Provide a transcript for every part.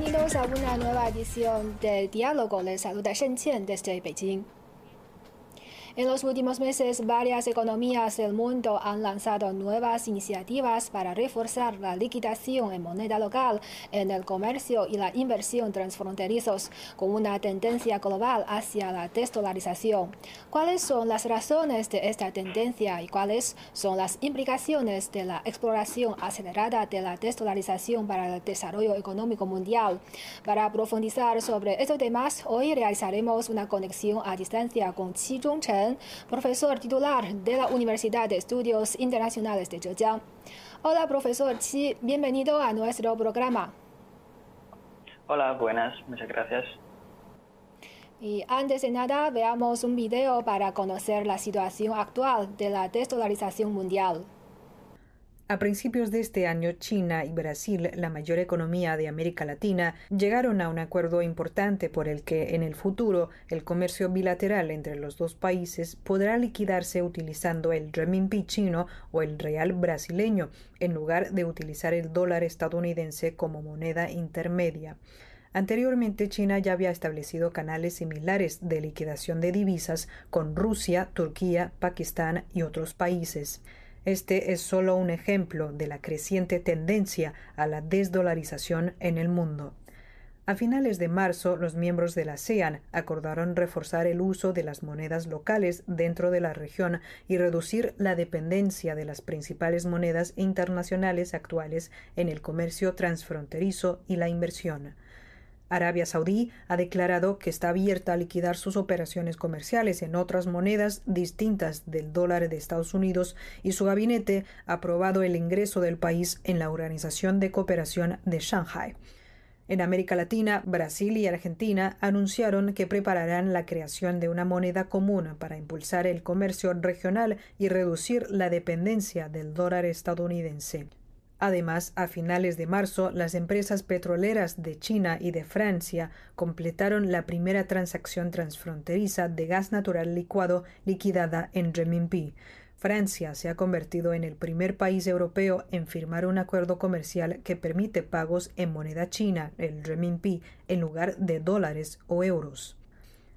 Bienvenidos a una nueva edición de Diálogo. Les saluda Shen Qian desde Beijing. En los últimos meses, varias economías del mundo han lanzado nuevas iniciativas para reforzar la liquidación en moneda local en el comercio y la inversión transfronterizos, con una tendencia global hacia la desdolarización. ¿Cuáles son las razones de esta tendencia y cuáles son las implicaciones de la exploración acelerada de la desdolarización para el desarrollo económico mundial? Para profundizar sobre estos temas, hoy realizaremos una conexión a distancia con Qi Zhongchen profesor titular de la Universidad de Estudios Internacionales de Zhejiang. Hola, profesor Qi, bienvenido a nuestro programa. Hola, buenas, muchas gracias. Y antes de nada, veamos un video para conocer la situación actual de la desdolarización mundial. A principios de este año, China y Brasil, la mayor economía de América Latina, llegaron a un acuerdo importante por el que en el futuro el comercio bilateral entre los dos países podrá liquidarse utilizando el renminbi chino o el real brasileño, en lugar de utilizar el dólar estadounidense como moneda intermedia. Anteriormente, China ya había establecido canales similares de liquidación de divisas con Rusia, Turquía, Pakistán y otros países. Este es solo un ejemplo de la creciente tendencia a la desdolarización en el mundo. A finales de marzo, los miembros de la ASEAN acordaron reforzar el uso de las monedas locales dentro de la región y reducir la dependencia de las principales monedas internacionales actuales en el comercio transfronterizo y la inversión. Arabia Saudí ha declarado que está abierta a liquidar sus operaciones comerciales en otras monedas distintas del dólar de Estados Unidos y su gabinete ha aprobado el ingreso del país en la Organización de Cooperación de Shanghai. En América Latina, Brasil y Argentina anunciaron que prepararán la creación de una moneda común para impulsar el comercio regional y reducir la dependencia del dólar estadounidense. Además, a finales de marzo, las empresas petroleras de China y de Francia completaron la primera transacción transfronteriza de gas natural licuado liquidada en renminbi. Francia se ha convertido en el primer país europeo en firmar un acuerdo comercial que permite pagos en moneda china, el renminbi, en lugar de dólares o euros.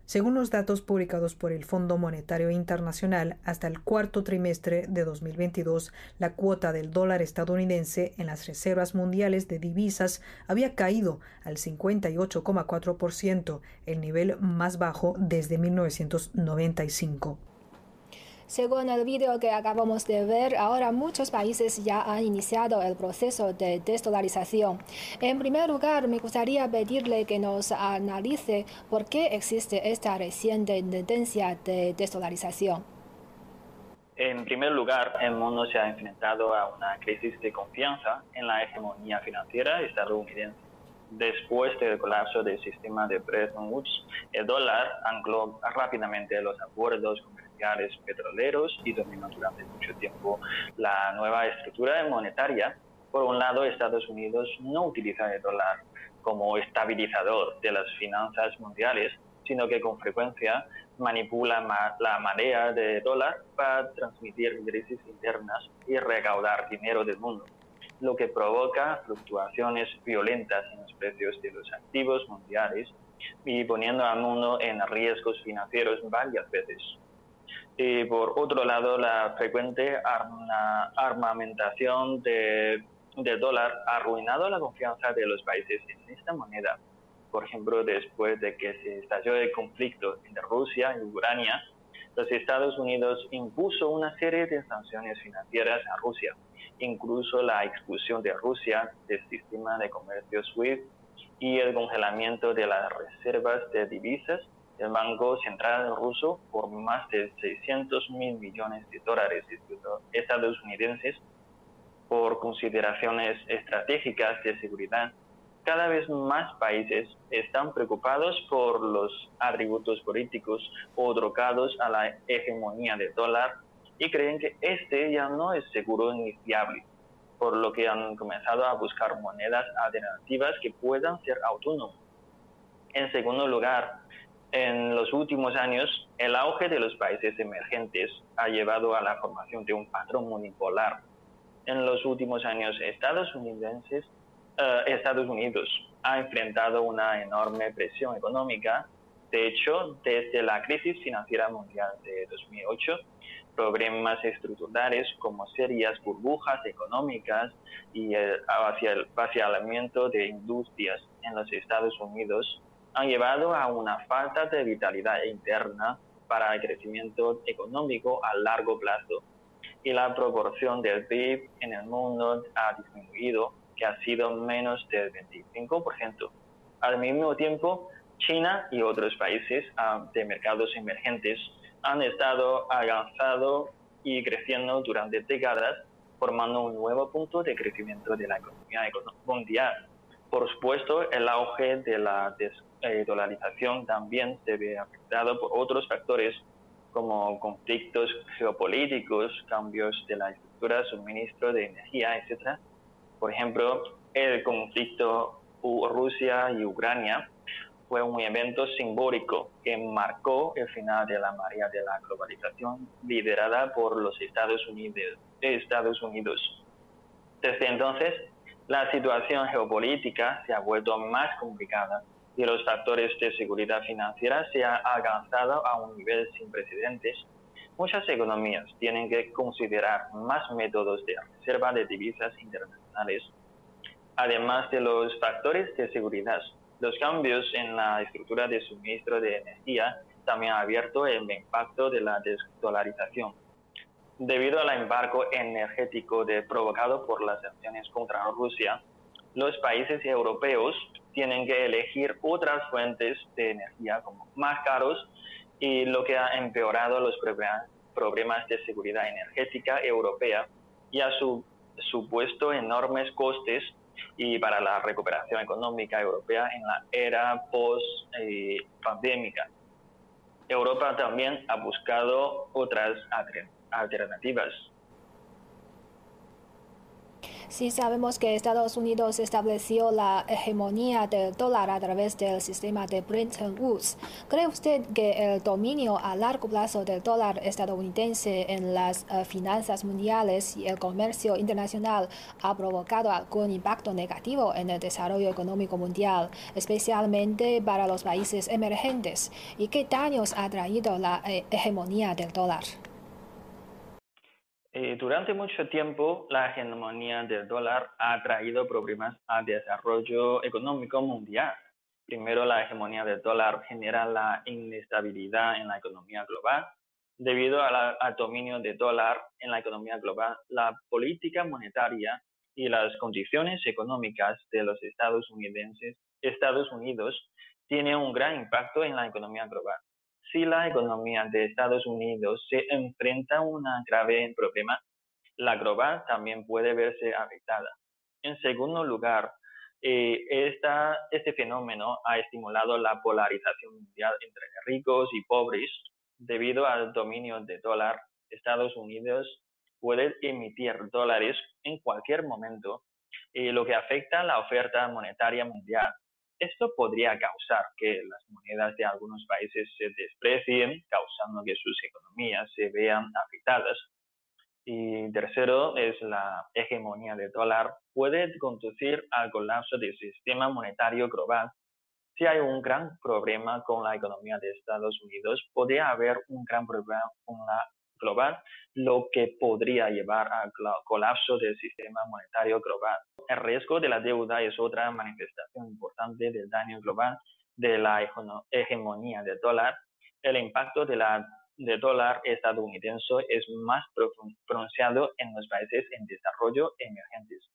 Según los datos publicados por el Fondo Monetario Internacional, hasta el cuarto trimestre de 2022, la cuota del dólar estadounidense en las reservas mundiales de divisas había caído al 58,4%, el nivel más bajo desde 1995. Según el vídeo que acabamos de ver, ahora muchos países ya han iniciado el proceso de desdolarización. En primer lugar, me gustaría pedirle que nos analice por qué existe esta reciente tendencia de desdolarización. En primer lugar, el mundo se ha enfrentado a una crisis de confianza en la hegemonía financiera estadounidense. Después del colapso del sistema de Bretton Woods, el dólar ancló rápidamente los acuerdos petroleros y dominó durante mucho tiempo la nueva estructura monetaria. Por un lado, Estados Unidos no utiliza el dólar como estabilizador de las finanzas mundiales, sino que con frecuencia manipula la marea de dólar para transmitir crisis internas y recaudar dinero del mundo, lo que provoca fluctuaciones violentas en los precios de los activos mundiales y poniendo al mundo en riesgos financieros varias veces. Y por otro lado, la frecuente armamentación de, dólar ha arruinado la confianza de los países en esta moneda. Por ejemplo, después de que se estalló el conflicto entre Rusia y Ucrania, los Estados Unidos impuso una serie de sanciones financieras a Rusia, incluso la expulsión de Rusia del sistema de comercio SWIFT y el congelamiento de las reservas de divisas el Banco Central ruso por más de 600 mil millones de dólares estadounidenses por consideraciones estratégicas de seguridad. Cada vez más países están preocupados por los atributos políticos o drogados a la hegemonía del dólar y creen que este ya no es seguro ni fiable, por lo que han comenzado a buscar monedas alternativas que puedan ser autónomas. En segundo lugar, en los últimos años, el auge de los países emergentes ha llevado a la formación de un patrón unipolar. En los últimos años, estadounidenses eh, Estados Unidos ha enfrentado una enorme presión económica. De hecho, desde la crisis financiera mundial de 2008, problemas estructurales como serias burbujas económicas y el vaciamiento de industrias en los Estados Unidos han llevado a una falta de vitalidad interna para el crecimiento económico a largo plazo y la proporción del PIB en el mundo ha disminuido, que ha sido menos del 25%. Al mismo tiempo, China y otros países ah, de mercados emergentes han estado avanzando y creciendo durante décadas, formando un nuevo punto de crecimiento de la economía mundial. Por supuesto, el auge de la desdolarización también se ve afectado por otros factores como conflictos geopolíticos, cambios de la estructura, suministro de energía, etc. Por ejemplo, el conflicto Rusia y Ucrania fue un evento simbólico que marcó el final de la marea de la globalización liderada por los Estados Unidos. Estados Unidos. Desde entonces, la situación geopolítica se ha vuelto más complicada y los factores de seguridad financiera se han alcanzado a un nivel sin precedentes, muchas economías tienen que considerar más métodos de reserva de divisas internacionales. Además de los factores de seguridad, los cambios en la estructura de suministro de energía también han abierto el impacto de la desdolarización. Debido al embargo energético provocado por las sanciones contra Rusia, los países europeos tienen que elegir otras fuentes de energía como más caros y lo que ha empeorado los problemas de seguridad energética europea y ha supuesto enormes costes y para la recuperación económica europea en la era post-pandémica. Europa también ha buscado otras alternativas Sí sabemos que Estados Unidos estableció la hegemonía del dólar a través del sistema de Bretton Woods. ¿Cree usted que el dominio a largo plazo del dólar estadounidense en las eh, finanzas mundiales y el comercio internacional ha provocado algún impacto negativo en el desarrollo económico mundial, especialmente para los países emergentes? ¿Y qué daños ha traído la eh, hegemonía del dólar? Eh, durante mucho tiempo, la hegemonía del dólar ha traído problemas al desarrollo económico mundial. Primero, la hegemonía del dólar genera la inestabilidad en la economía global. Debido al dominio del dólar en la economía global, la política monetaria y las condiciones económicas de los Estados, Estados Unidos tienen un gran impacto en la economía global si la economía de Estados Unidos se enfrenta a un grave problema, la global también puede verse afectada. En segundo lugar, eh, este fenómeno ha estimulado la polarización mundial entre ricos y pobres. Debido al dominio del dólar, Estados Unidos puede emitir dólares en cualquier momento, eh, lo que afecta a la oferta monetaria mundial. Esto podría causar que las monedas de algunos países se desprecien, causando que sus economías se vean afectadas. Y tercero es la hegemonía del dólar. Puede conducir al colapso del sistema monetario global. Si hay un gran problema con la economía de Estados Unidos, podría haber un gran problema con la global, lo que podría llevar al colapso del sistema monetario global. El riesgo de la deuda es otra manifestación importante del daño global de la hegemonía del dólar. El impacto de la del dólar estadounidense es más pronunciado en los países en desarrollo emergentes.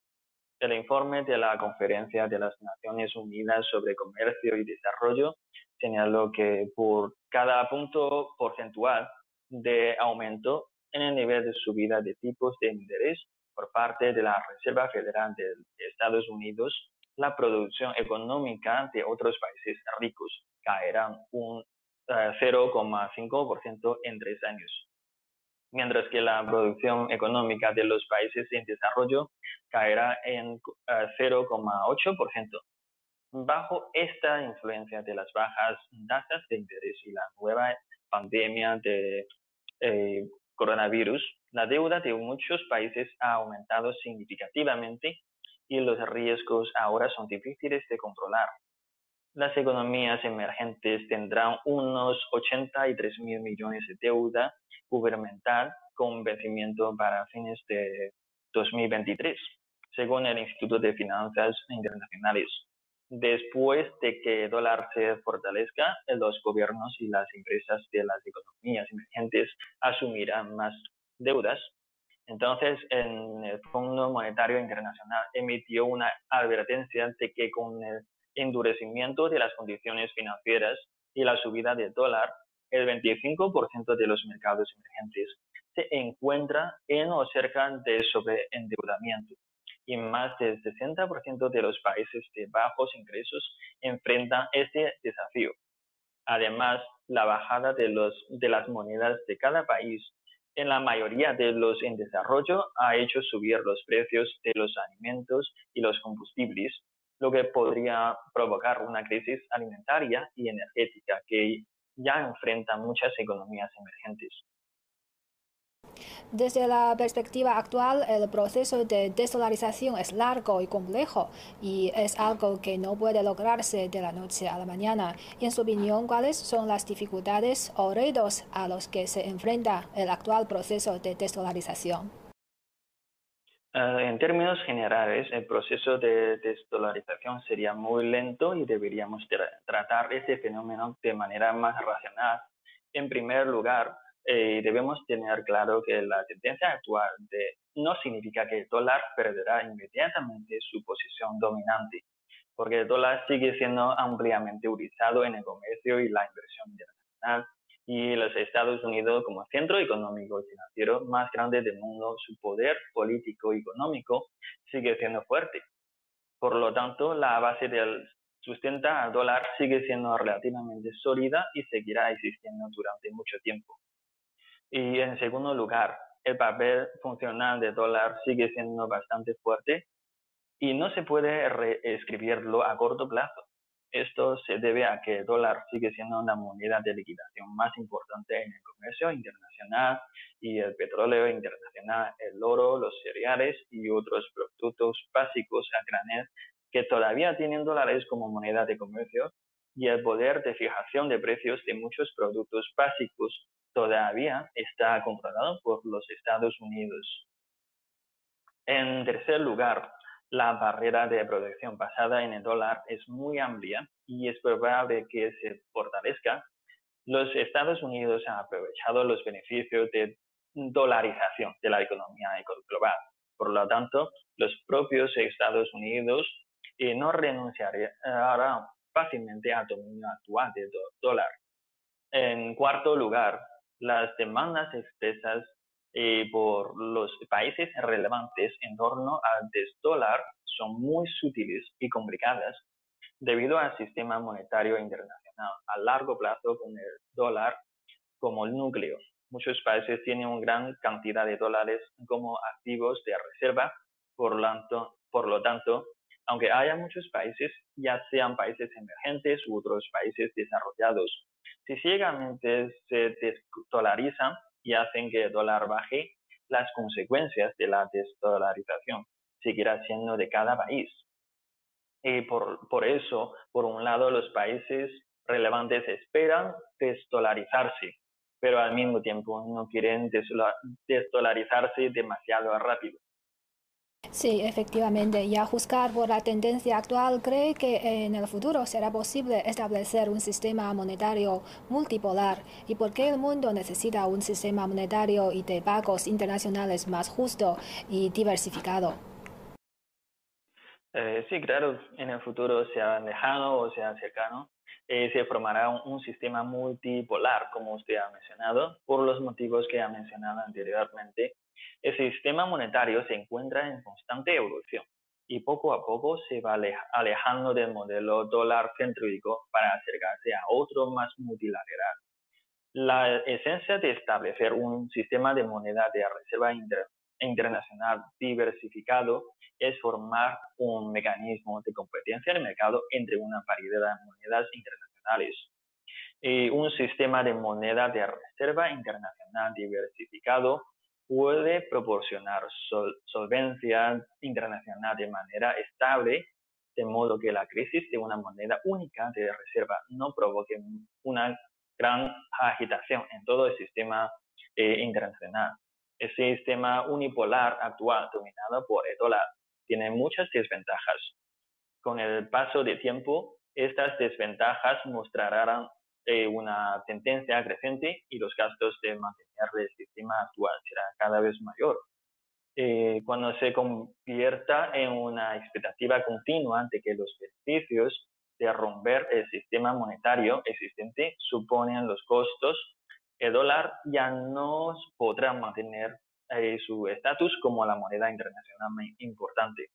El informe de la Conferencia de las Naciones Unidas sobre Comercio y Desarrollo señaló que por cada punto porcentual de aumento en el nivel de subida de tipos de interés por parte de la Reserva Federal de Estados Unidos, la producción económica de otros países ricos caerá un 0,5% eh, en tres años, mientras que la producción económica de los países en desarrollo caerá en 0,8%. Eh, Bajo esta influencia de las bajas tasas de interés y la nueva pandemia de eh, coronavirus, la deuda de muchos países ha aumentado significativamente y los riesgos ahora son difíciles de controlar. Las economías emergentes tendrán unos 83 mil millones de deuda gubernamental con vencimiento para fines de 2023, según el Instituto de Finanzas Internacionales. Después de que el dólar se fortalezca, los gobiernos y las empresas de las economías emergentes asumirán más deudas. Entonces, el Fondo Monetario Internacional emitió una advertencia de que con el endurecimiento de las condiciones financieras y la subida del dólar, el 25% de los mercados emergentes se encuentra en o cerca de sobreendeudamiento y más del 60% de los países de bajos ingresos enfrentan este desafío. Además, la bajada de, de las monedas de cada país en la mayoría de los en desarrollo ha hecho subir los precios de los alimentos y los combustibles, lo que podría provocar una crisis alimentaria y energética que ya enfrentan muchas economías emergentes. Desde la perspectiva actual, el proceso de desdolarización es largo y complejo y es algo que no puede lograrse de la noche a la mañana. En su opinión, ¿cuáles son las dificultades o retos a los que se enfrenta el actual proceso de desdolarización? Eh, en términos generales, el proceso de desdolarización sería muy lento y deberíamos tratar este fenómeno de manera más racional. En primer lugar, eh, debemos tener claro que la tendencia actual de, no significa que el dólar perderá inmediatamente su posición dominante, porque el dólar sigue siendo ampliamente utilizado en el comercio y la inversión internacional, y los Estados Unidos como centro económico y financiero más grande del mundo, su poder político y económico sigue siendo fuerte. Por lo tanto, la base del sustenta al dólar sigue siendo relativamente sólida y seguirá existiendo durante mucho tiempo. Y en segundo lugar, el papel funcional del dólar sigue siendo bastante fuerte y no se puede reescribirlo a corto plazo. Esto se debe a que el dólar sigue siendo una moneda de liquidación más importante en el comercio internacional y el petróleo internacional, el oro, los cereales y otros productos básicos a granel que todavía tienen dólares como moneda de comercio y el poder de fijación de precios de muchos productos básicos todavía está controlado por los Estados Unidos. En tercer lugar, la barrera de protección basada en el dólar es muy amplia y es probable que se fortalezca. Los Estados Unidos han aprovechado los beneficios de dolarización de la economía global. Por lo tanto, los propios Estados Unidos eh, no renunciarán fácilmente al dominio actual del dólar. En cuarto lugar, las demandas expresas eh, por los países relevantes en torno al desdólar son muy sutiles y complicadas debido al sistema monetario internacional a largo plazo con el dólar como núcleo. Muchos países tienen una gran cantidad de dólares como activos de reserva, por tanto, por lo tanto aunque haya muchos países, ya sean países emergentes u otros países desarrollados, si ciegamente se desdolarizan y hacen que el dólar baje, las consecuencias de la desdolarización seguirán siendo de cada país. Y por, por eso, por un lado, los países relevantes esperan desdolarizarse, pero al mismo tiempo no quieren desdolarizarse demasiado rápido. Sí, efectivamente. Y a juzgar por la tendencia actual, ¿cree que en el futuro será posible establecer un sistema monetario multipolar? ¿Y por qué el mundo necesita un sistema monetario y de pagos internacionales más justo y diversificado? Eh, sí, claro. En el futuro, sea lejano o sea cercano, eh, se formará un, sistema multipolar, como usted ha mencionado, por los motivos que ha mencionado anteriormente el sistema monetario se encuentra en constante evolución y poco a poco se va alejando del modelo dólar céntrico para acercarse a otro más multilateral. La esencia de establecer un sistema de moneda de reserva internacional diversificado es formar un mecanismo de competencia en el mercado entre una variedad de monedas internacionales. Y un sistema de moneda de reserva internacional diversificado puede proporcionar solvencia internacional de manera estable, de modo que la crisis de una moneda única de reserva no provoque una gran agitación en todo el sistema eh, internacional. El sistema unipolar actual, dominado por el dólar, tiene muchas desventajas. Con el paso del tiempo, estas desventajas mostrarán eh, una tendencia creciente y los gastos de mantener el sistema actual serán cada vez mayor. Eh, cuando se convierta en una expectativa continua de que los beneficios de romper el sistema monetario existente suponen los costos, el dólar ya no podrá mantener eh, su estatus como la moneda internacional importante.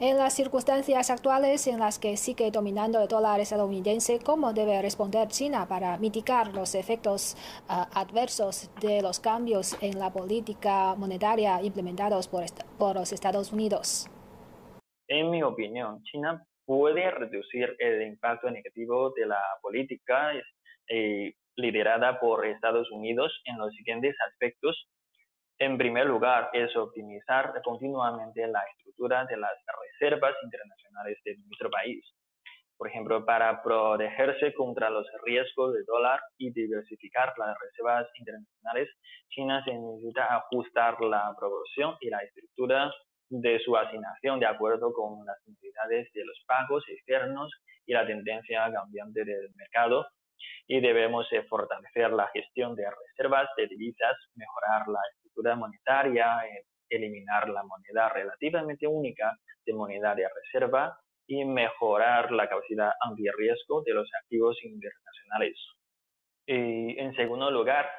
En las circunstancias actuales en las que sigue dominando el dólar estadounidense, ¿cómo debe responder China para mitigar los efectos ah, adversos de los cambios en la política monetaria implementados por, los Estados Unidos? En mi opinión, China puede reducir el impacto negativo de la política eh, liderada por Estados Unidos en los siguientes aspectos. En primer lugar, es optimizar continuamente la estructura de las reservas internacionales de nuestro país. Por ejemplo, para protegerse contra los riesgos de dólar y diversificar las reservas internacionales, China se necesita ajustar la proporción y la estructura de su asignación de acuerdo con las necesidades de los pagos externos y la tendencia cambiante del mercado y debemos fortalecer la gestión de reservas de divisas, mejorar la estructura monetaria, eh, eliminar la moneda relativamente única de moneda de reserva y mejorar la capacidad antirriesgo de los activos internacionales. Y en segundo lugar,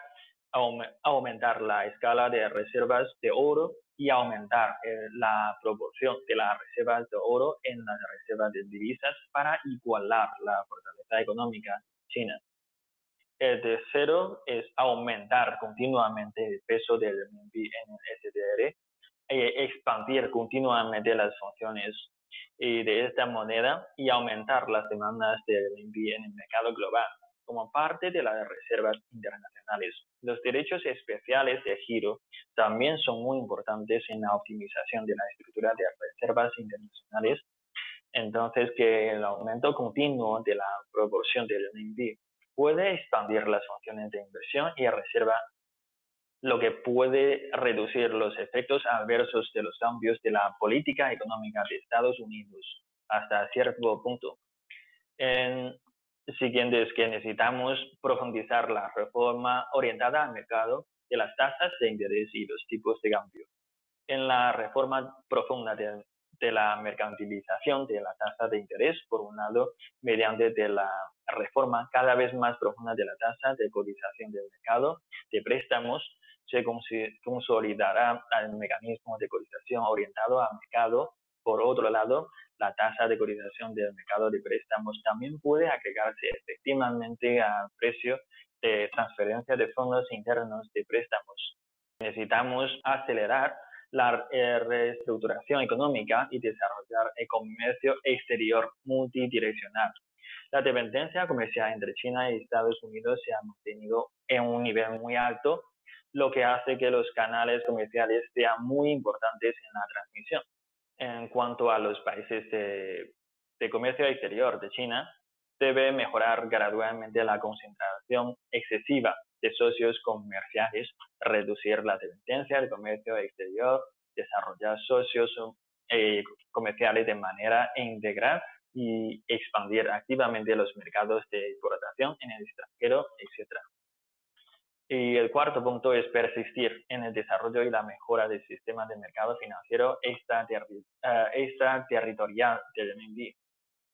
aumentar la escala de reservas de oro y aumentar eh, la proporción de las reservas de oro en las reservas de divisas para igualar la fortaleza económica china. El tercero es aumentar continuamente el peso del RMB en el SDR y expandir continuamente las funciones de esta moneda y aumentar las demandas del RMB en el mercado global como parte de las reservas internacionales. Los derechos especiales de giro también son muy importantes en la optimización de la estructura de reservas internacionales. Entonces, que el aumento continuo de la proporción del RMB puede expandir las funciones de inversión y reserva, lo que puede reducir los efectos adversos de los cambios de la política económica de Estados Unidos hasta cierto punto. En, siguiente es que necesitamos profundizar la reforma orientada al mercado de las tasas de interés y los tipos de cambio. En la reforma profunda de, la mercantilización de la tasa de interés, por un lado, mediante de la reforma cada vez más profunda de la tasa de cotización del mercado de préstamos, se consolidará el mecanismo de cotización orientado al mercado. Por otro lado, la tasa de cotización del mercado de préstamos también puede agregarse efectivamente al precio de transferencia de fondos internos de préstamos. Necesitamos acelerar la eh, reestructuración económica y desarrollar el comercio exterior multidireccional. La dependencia comercial entre China y Estados Unidos se ha mantenido en un nivel muy alto, lo que hace que los canales comerciales sean muy importantes en la transmisión. En cuanto a los países de, comercio exterior de China, debe mejorar gradualmente la concentración excesiva de socios comerciales, reducir la dependencia del comercio exterior, desarrollar socios eh, comerciales de manera integral y expandir activamente los mercados de exportación en el extranjero, etc. Y el cuarto punto es persistir en el desarrollo y la mejora del sistema de mercado financiero extraterritorial del RMB.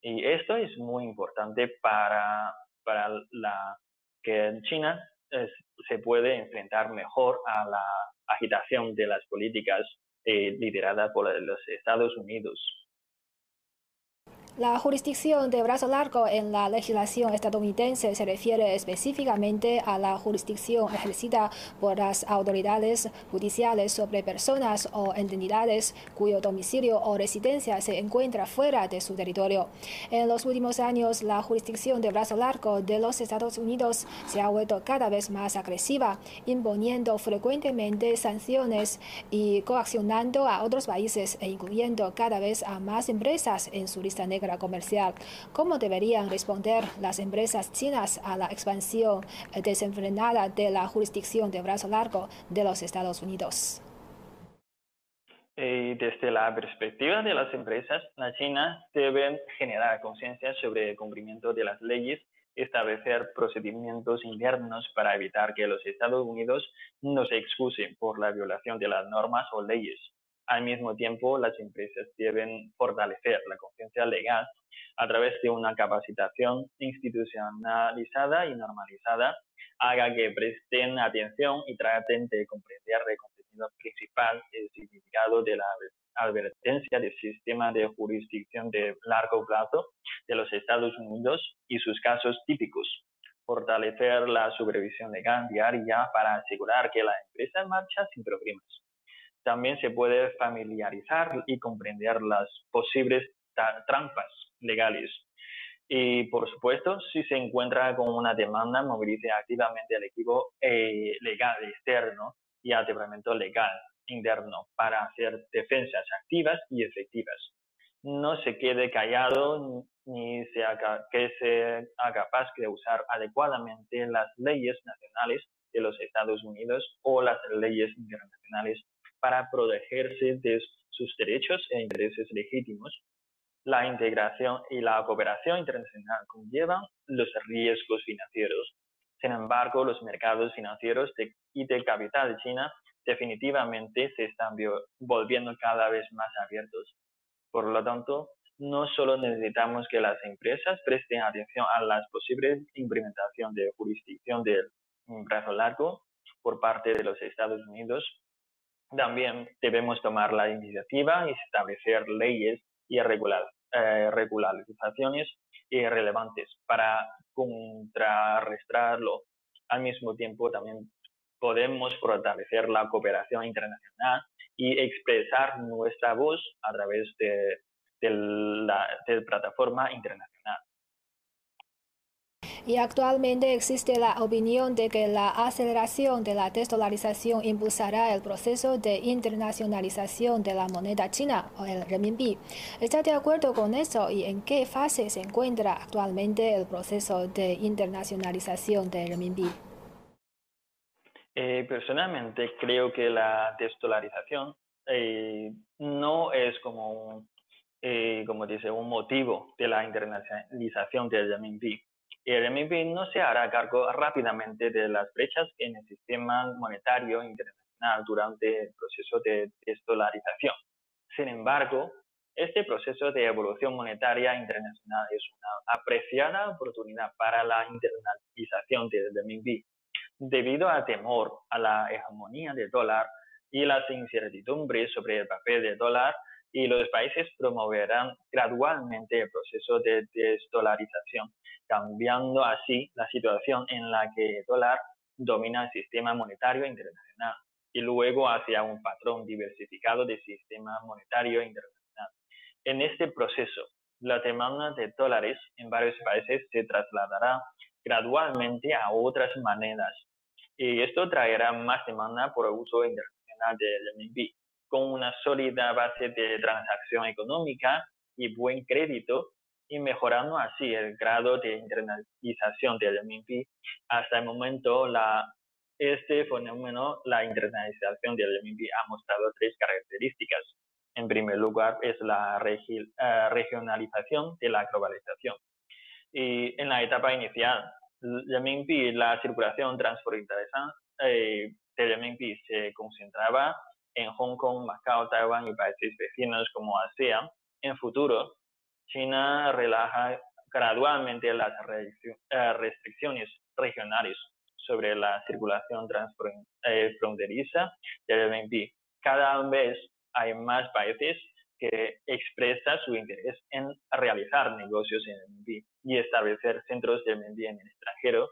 Y esto es muy importante para, para la, que en Se puede enfrentar mejor a la agitación de las políticas eh, lideradas por los Estados Unidos. La jurisdicción de brazo largo en la legislación estadounidense se refiere específicamente a la jurisdicción ejercida por las autoridades judiciales sobre personas o entidades cuyo domicilio o residencia se encuentra fuera de su territorio. En los últimos años, la jurisdicción de brazo largo de los Estados Unidos se ha vuelto cada vez más agresiva, imponiendo frecuentemente sanciones y coaccionando a otros países e incluyendo cada vez a más empresas en su lista negra comercial. ¿Cómo deberían responder las empresas chinas a la expansión desenfrenada de la jurisdicción de brazo largo de los Estados Unidos? Eh, desde la perspectiva de las empresas, la China debe generar conciencia sobre el cumplimiento de las leyes, establecer procedimientos internos para evitar que los Estados Unidos no se excusen por la violación de las normas o leyes. Al mismo tiempo, las empresas deben fortalecer la conciencia legal a través de una capacitación institucionalizada y normalizada, haga que presten atención y traten de comprender el contenido principal, el significado de la advertencia del sistema de jurisdicción de largo plazo de los Estados Unidos y sus casos típicos. Fortalecer la supervisión legal diaria para asegurar que la empresa marcha sin problemas también se puede familiarizar y comprender las posibles trampas legales. Y por supuesto, si se encuentra con una demanda, movilice activamente el equipo eh, legal externo y al departamento legal interno para hacer defensas activas y efectivas. No se quede callado ni sea que sea capaz de usar adecuadamente las leyes nacionales de los Estados Unidos o las leyes internacionales para protegerse de sus derechos e intereses legítimos. La integración y la cooperación internacional conllevan los riesgos financieros. Sin embargo, los mercados financieros y de capital de China definitivamente se están volviendo cada vez más abiertos. Por lo tanto, no solo necesitamos que las empresas presten atención a las posibles implementación de jurisdicción del brazo largo por parte de los Estados Unidos, también debemos tomar la iniciativa y establecer leyes y regular, eh, regularizaciones relevantes para contrarrestarlo. Al mismo tiempo, también podemos fortalecer la cooperación internacional y expresar nuestra voz a través de, la de plataforma internacional y actualmente existe la opinión de que la aceleración de la desdolarización impulsará el proceso de internacionalización de la moneda china o el renminbi. ¿Está de acuerdo con eso y en qué fase se encuentra actualmente el proceso de internacionalización del renminbi? Eh, personalmente creo que la desdolarización eh, no es como un, eh, como dice, un motivo de la internacionalización del renminbi el RMB no se hará cargo rápidamente de las brechas en el sistema monetario internacional durante el proceso de desdolarización. Sin embargo, este proceso de evolución monetaria internacional es una apreciada oportunidad para la internalización del RMB. Debido al temor a la hegemonía del dólar y las incertidumbres sobre el papel del dólar, y los países promoverán gradualmente el proceso de desdolarización cambiando así la situación en la que el dólar domina el sistema monetario internacional y luego hacia un patrón diversificado del sistema monetario internacional. En este proceso, la demanda de dólares en varios países se trasladará gradualmente a otras monedas y esto traerá más demanda por el uso internacional del RMB. Con una sólida base de transacción económica y buen crédito, y mejorando así el grado de internalización del RMB. Hasta el momento, la, este fenómeno, la internalización del RMB, ha mostrado tres características. En primer lugar, es la eh, regionalización de la globalización. Y en la etapa inicial, la circulación transfronteriza eh, del RMB se concentraba en Hong Kong, Macao, Taiwán y países vecinos como ASEAN. En futuro, China relaja gradualmente las eh, restricciones regionales sobre la circulación transfronteriza del RMB. Cada vez hay más países que expresa su interés en realizar negocios en el RMB y establecer centros de RMB en el extranjero.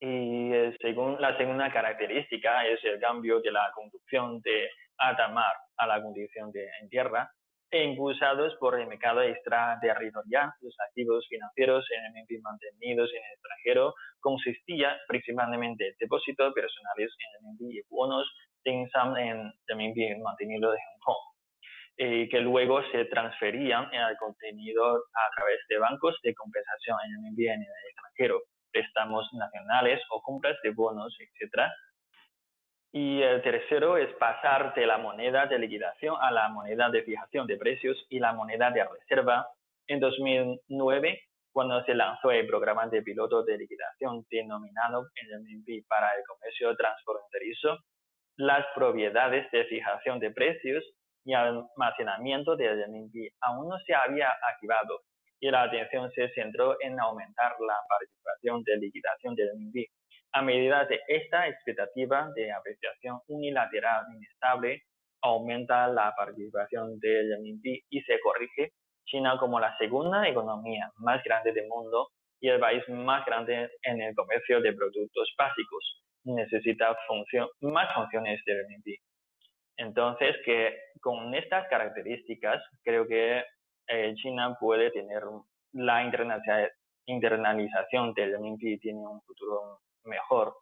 Y eh, según la segunda característica es el cambio de la conducción de alta mar a la condición de en tierra, e impulsados por el mercado extraterritorial. Los activos financieros en el mantenidos en el extranjero consistía principalmente en depósitos personales en el y bonos de en el mantenido de Hong Kong, eh, que luego se transferían al contenido a través de bancos de compensación en el en el extranjero, préstamos nacionales o compras de bonos, etcétera, y el tercero es pasar de la moneda de liquidación a la moneda de fijación de precios y la moneda de reserva. En 2009, cuando se lanzó el programa de piloto de liquidación denominado RMB para el comercio transfronterizo, las propiedades de fijación de precios y almacenamiento de RMB aún no se había activado y la atención se centró en aumentar la participación de liquidación de RMB a medida de esta expectativa de apreciación unilateral inestable, aumenta la participación del renminbi y se corrige China como la segunda economía más grande del mundo y el país más grande en el comercio de productos básicos. Necesita función, más funciones de renminbi. Entonces, que con estas características, creo que eh, China puede tener la internalización del renminbi tiene un futuro mejor.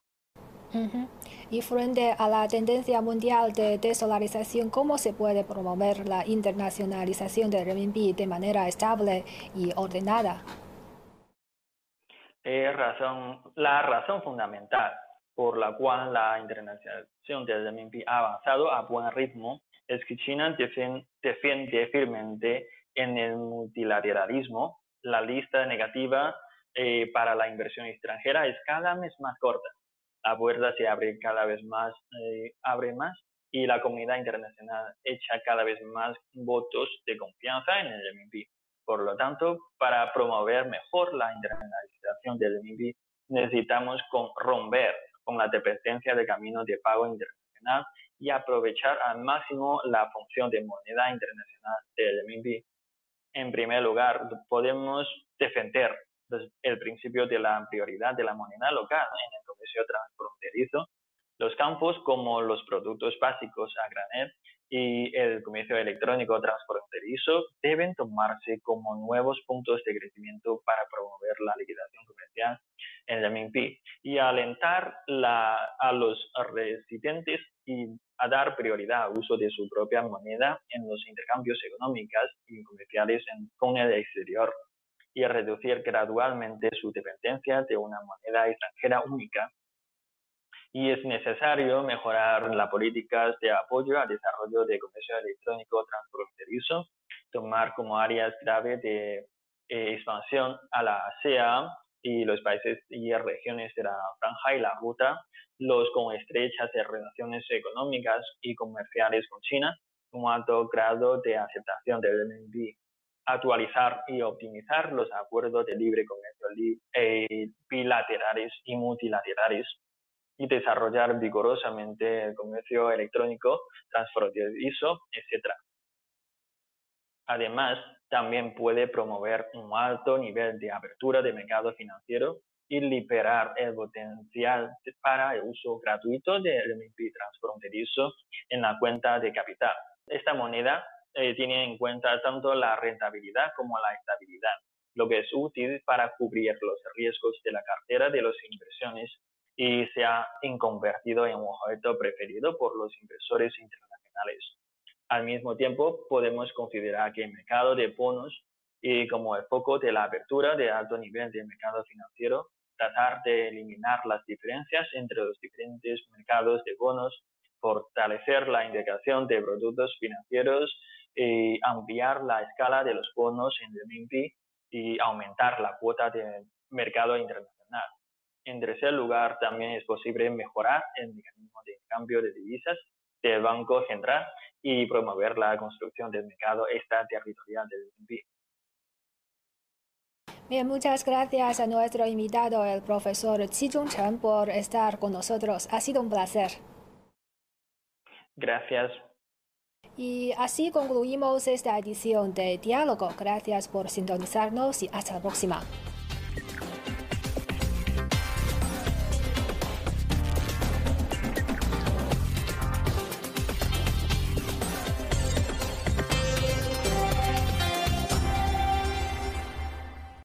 Y frente a la tendencia mundial de desolarización, ¿cómo se puede promover la internacionalización del renminbi de manera estable y ordenada? razón, la razón fundamental por la cual la internacionalización del renminbi ha avanzado a buen ritmo es que China defiende firmemente en el multilateralismo la lista negativa eh, para la inversión extranjera es cada mes más corta. La puerta se abre cada vez más, eh, abre más y la comunidad internacional echa cada vez más votos de confianza en el RMB. Por lo tanto, para promover mejor la internacionalización del RMB, necesitamos romper con la dependencia de caminos de pago internacional y aprovechar al máximo la función de moneda internacional del RMB. En primer lugar, podemos defender el principio de la prioridad de la moneda local en el comercio transfronterizo. Los campos como los productos básicos a granel y el comercio electrónico transfronterizo deben tomarse como nuevos puntos de crecimiento para promover la liquidación comercial en el MINPI y alentar a los residentes y a dar prioridad al uso de su propia moneda en los intercambios económicos y comerciales con el exterior y reducir gradualmente su dependencia de una moneda extranjera única. Y es necesario mejorar las políticas de apoyo al desarrollo de comercio electrónico transfronterizo, tomar como áreas clave de eh, expansión a la ASEAN y los países y regiones de la franja y la ruta, los con estrechas relaciones económicas y comerciales con China, un alto grado de aceptación del RMB actualizar y optimizar los acuerdos de libre comercio eh, bilaterales y multilaterales y desarrollar vigorosamente el comercio electrónico transfronterizo, etc. Además, también puede promover un alto nivel de apertura de mercado financiero y liberar el potencial para el uso gratuito del RMB transfronterizo en la cuenta de capital. Esta moneda eh, tiene en cuenta tanto la rentabilidad como la estabilidad, lo que es útil para cubrir los riesgos de la cartera de las inversiones y se ha convertido en un objeto preferido por los inversores internacionales. Al mismo tiempo, podemos considerar que el mercado de bonos y como el foco de la apertura de alto nivel del mercado financiero, tratar de eliminar las diferencias entre los diferentes mercados de bonos, fortalecer la integración de productos financieros y ampliar la escala de los bonos en renminbi y aumentar la cuota de mercado internacional. En tercer lugar, también es posible mejorar el mecanismo de cambio de divisas del Banco Central y promover la construcción del mercado extraterritorial del renminbi. Bien, muchas gracias a nuestro invitado, el profesor Qi Zhongchen, por estar con nosotros. Ha sido un placer. Gracias. Y así concluimos esta edición de Diálogo. Gracias por sintonizarnos y hasta la próxima.